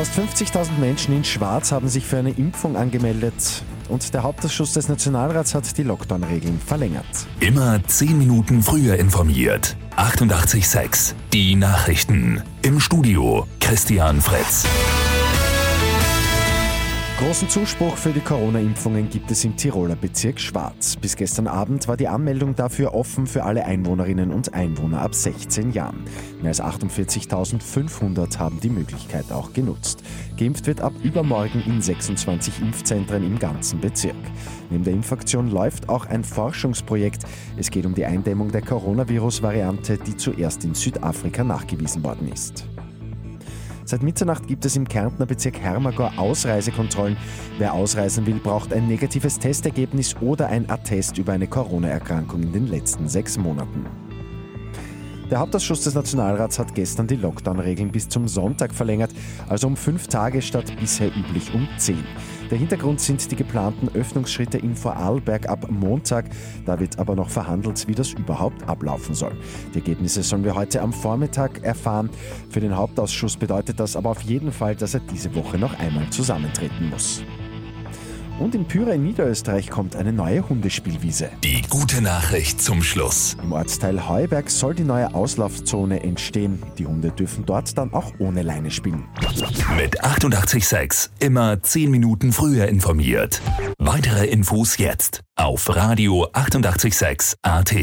Fast 50.000 Menschen in Schwarz haben sich für eine Impfung angemeldet und der Hauptausschuss des Nationalrats hat die Lockdown-Regeln verlängert. Immer 10 Minuten früher informiert. 88.6 Die Nachrichten. Im Studio Christian Fritz. Großen Zuspruch für die Corona-Impfungen gibt es im Tiroler Bezirk Schwarz. Bis gestern Abend war die Anmeldung dafür offen für alle Einwohnerinnen und Einwohner ab 16 Jahren. Mehr als 48.500 haben die Möglichkeit auch genutzt. Geimpft wird ab übermorgen in 26 Impfzentren im ganzen Bezirk. Neben der Impfaktion läuft auch ein Forschungsprojekt. Es geht um die Eindämmung der Coronavirus-Variante, die zuerst in Südafrika nachgewiesen worden ist. Seit Mitternacht gibt es im Kärntner Bezirk Hermagor Ausreisekontrollen. Wer ausreisen will, braucht ein negatives Testergebnis oder ein Attest über eine Corona-Erkrankung in den letzten sechs Monaten. Der Hauptausschuss des Nationalrats hat gestern die Lockdown-Regeln bis zum Sonntag verlängert, also um fünf Tage statt bisher üblich um zehn. Der Hintergrund sind die geplanten Öffnungsschritte in Vorarlberg ab Montag. Da wird aber noch verhandelt, wie das überhaupt ablaufen soll. Die Ergebnisse sollen wir heute am Vormittag erfahren. Für den Hauptausschuss bedeutet das aber auf jeden Fall, dass er diese Woche noch einmal zusammentreten muss. Und in Pyra in Niederösterreich kommt eine neue Hundespielwiese. Die gute Nachricht zum Schluss. Im Ortsteil Heuberg soll die neue Auslaufzone entstehen. Die Hunde dürfen dort dann auch ohne Leine spielen. Mit 886 immer 10 Minuten früher informiert. Weitere Infos jetzt auf Radio 886 AT.